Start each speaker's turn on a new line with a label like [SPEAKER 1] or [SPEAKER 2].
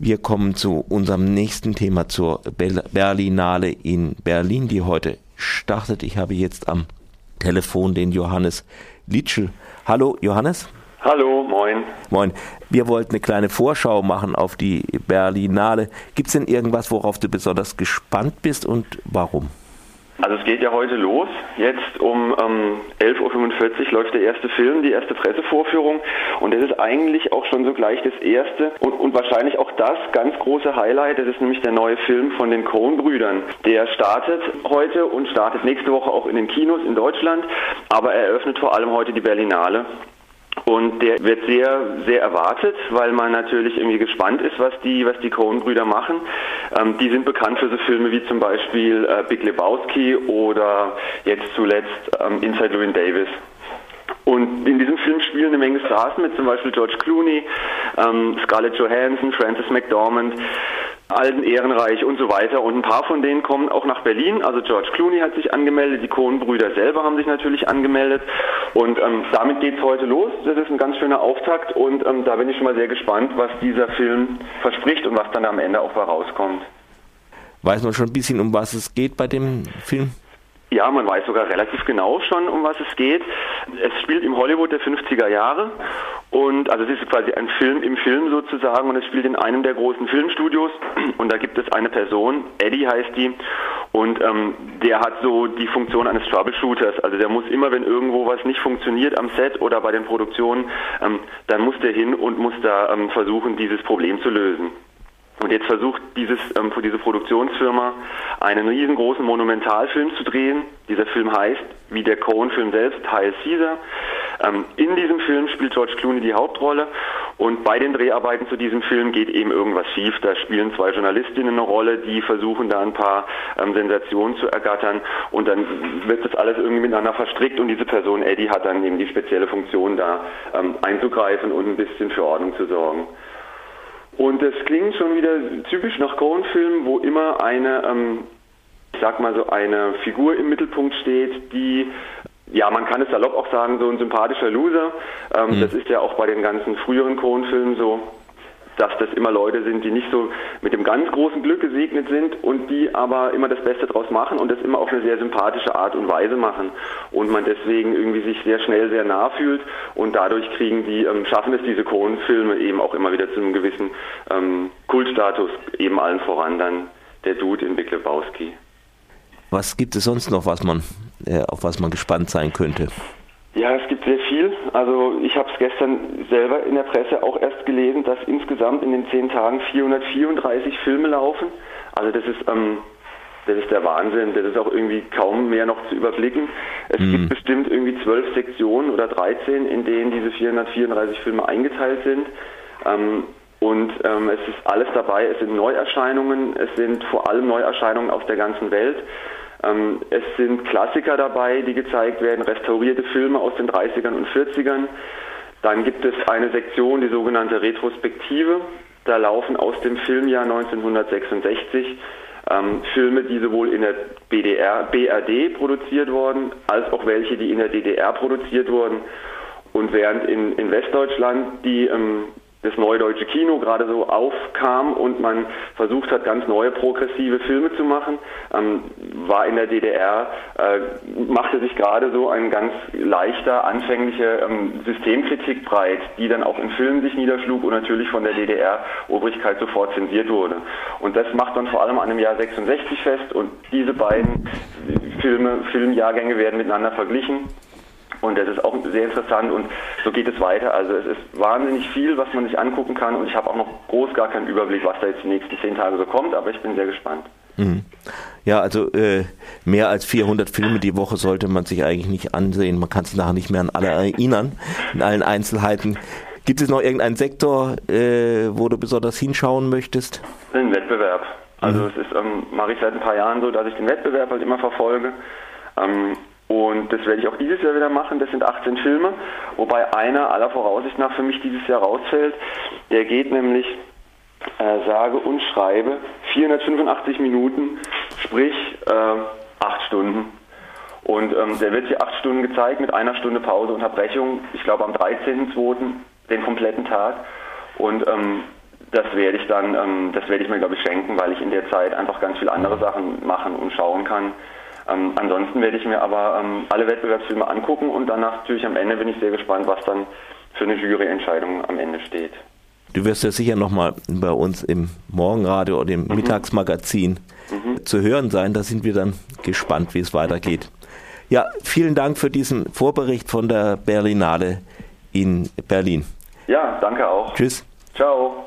[SPEAKER 1] Wir kommen zu unserem nächsten Thema zur Berlinale in Berlin, die heute startet. Ich habe jetzt am Telefon den Johannes Litschel. Hallo Johannes.
[SPEAKER 2] Hallo, moin.
[SPEAKER 1] Moin. Wir wollten eine kleine Vorschau machen auf die Berlinale. Gibt es denn irgendwas, worauf du besonders gespannt bist und warum?
[SPEAKER 2] Also es geht ja heute los. Jetzt um ähm, 11.45 Uhr läuft der erste Film, die erste Pressevorführung. Und das ist eigentlich auch schon sogleich das erste und, und wahrscheinlich auch das ganz große Highlight. Das ist nämlich der neue Film von den Coen-Brüdern. Der startet heute und startet nächste Woche auch in den Kinos in Deutschland. Aber er eröffnet vor allem heute die Berlinale. Und der wird sehr, sehr erwartet, weil man natürlich irgendwie gespannt ist, was die, was die Coen-Brüder machen. Ähm, die sind bekannt für so Filme wie zum Beispiel äh, Big Lebowski oder jetzt zuletzt ähm, Inside Llewyn Davis. Und in diesem Film spielen eine Menge Stars mit, zum Beispiel George Clooney, ähm, Scarlett Johansson, Frances McDormand, Alten Ehrenreich und so weiter. Und ein paar von denen kommen auch nach Berlin. Also George Clooney hat sich angemeldet, die Cohen-Brüder selber haben sich natürlich angemeldet. Und ähm, damit es heute los. Das ist ein ganz schöner Auftakt und ähm, da bin ich schon mal sehr gespannt, was dieser Film verspricht und was dann am Ende auch bei rauskommt.
[SPEAKER 1] Weiß man schon ein bisschen, um was es geht bei dem Film?
[SPEAKER 2] Ja, man weiß sogar relativ genau schon, um was es geht. Es spielt im Hollywood der 50er Jahre und also es ist quasi ein Film im Film sozusagen und es spielt in einem der großen Filmstudios und da gibt es eine Person, Eddie heißt die und ähm, der hat so die Funktion eines Troubleshooters. Also der muss immer, wenn irgendwo was nicht funktioniert am Set oder bei den Produktionen, ähm, dann muss der hin und muss da ähm, versuchen, dieses Problem zu lösen. Und jetzt versucht dieses, ähm, diese Produktionsfirma einen riesengroßen Monumentalfilm zu drehen. Dieser Film heißt, wie der Cohen-Film selbst, Heil Caesar. Ähm, in diesem Film spielt George Clooney die Hauptrolle und bei den Dreharbeiten zu diesem Film geht eben irgendwas schief. Da spielen zwei Journalistinnen eine Rolle, die versuchen da ein paar ähm, Sensationen zu ergattern und dann wird das alles irgendwie miteinander verstrickt und diese Person Eddie hat dann eben die spezielle Funktion da ähm, einzugreifen und ein bisschen für Ordnung zu sorgen. Und das klingt schon wieder typisch nach Cohen-Filmen, wo immer eine, ähm, ich sag mal so, eine Figur im Mittelpunkt steht, die ja, man kann es salopp auch sagen, so ein sympathischer Loser. Ähm, mhm. Das ist ja auch bei den ganzen früheren Cohen-Filmen so dass das immer Leute sind, die nicht so mit dem ganz großen Glück gesegnet sind und die aber immer das Beste draus machen und das immer auf eine sehr sympathische Art und Weise machen und man deswegen irgendwie sich sehr schnell sehr nah fühlt und dadurch kriegen die, ähm, schaffen es diese Cohen-Filme eben auch immer wieder zu einem gewissen ähm, Kultstatus, eben allen voran dann der Dude in Big Lebowski.
[SPEAKER 1] Was gibt es sonst noch, was man, äh, auf was man gespannt sein könnte?
[SPEAKER 2] Ja, es gibt sehr viel. Also ich habe es gestern selber in der Presse auch erst gelesen, dass insgesamt in den zehn Tagen 434 Filme laufen. Also das ist, ähm, das ist der Wahnsinn. Das ist auch irgendwie kaum mehr noch zu überblicken. Es mhm. gibt bestimmt irgendwie zwölf Sektionen oder 13, in denen diese 434 Filme eingeteilt sind. Ähm, und ähm, es ist alles dabei. Es sind Neuerscheinungen. Es sind vor allem Neuerscheinungen aus der ganzen Welt. Ähm, es sind Klassiker dabei, die gezeigt werden, restaurierte Filme aus den 30ern und 40ern. Dann gibt es eine Sektion, die sogenannte Retrospektive. Da laufen aus dem Filmjahr 1966 ähm, Filme, die sowohl in der BDR, BRD produziert wurden, als auch welche, die in der DDR produziert wurden. Und während in, in Westdeutschland die ähm, das neue deutsche Kino gerade so aufkam und man versucht hat, ganz neue progressive Filme zu machen, ähm, war in der DDR, äh, machte sich gerade so ein ganz leichter, anfänglicher ähm, Systemkritik breit, die dann auch in Filmen sich niederschlug und natürlich von der DDR-Obrigkeit sofort zensiert wurde. Und das macht man vor allem an dem Jahr 66 fest und diese beiden Filme, Filmjahrgänge werden miteinander verglichen. Und das ist auch sehr interessant und so geht es weiter. Also es ist wahnsinnig viel, was man sich angucken kann und ich habe auch noch groß gar keinen Überblick, was da jetzt die nächsten zehn Tage so kommt, aber ich bin sehr gespannt. Mhm.
[SPEAKER 1] Ja, also äh, mehr als 400 Filme die Woche sollte man sich eigentlich nicht ansehen. Man kann sich nachher nicht mehr an alle erinnern, in allen Einzelheiten. Gibt es noch irgendeinen Sektor, äh, wo du besonders hinschauen möchtest?
[SPEAKER 2] Den Wettbewerb. Also mhm. es ist, ähm, mache ich seit ein paar Jahren so, dass ich den Wettbewerb halt immer verfolge. Ähm, und das werde ich auch dieses Jahr wieder machen. Das sind 18 Filme, wobei einer aller Voraussicht nach für mich dieses Jahr rausfällt. Der geht nämlich, äh, sage und schreibe, 485 Minuten, sprich äh, 8 Stunden. Und ähm, der wird hier 8 Stunden gezeigt mit einer Stunde Pause, Unterbrechung. Ich glaube am 13.02. den kompletten Tag. Und ähm, das werde ich dann, ähm, das werde ich mir glaube ich schenken, weil ich in der Zeit einfach ganz viele andere Sachen machen und schauen kann. Ähm, ansonsten werde ich mir aber ähm, alle Wettbewerbsfilme angucken und danach natürlich am Ende bin ich sehr gespannt, was dann für eine Juryentscheidung am Ende steht.
[SPEAKER 1] Du wirst ja sicher nochmal bei uns im Morgenradio oder im mhm. Mittagsmagazin mhm. zu hören sein. Da sind wir dann gespannt, wie es weitergeht. Ja, vielen Dank für diesen Vorbericht von der Berlinale in Berlin.
[SPEAKER 2] Ja, danke auch.
[SPEAKER 1] Tschüss.
[SPEAKER 2] Ciao.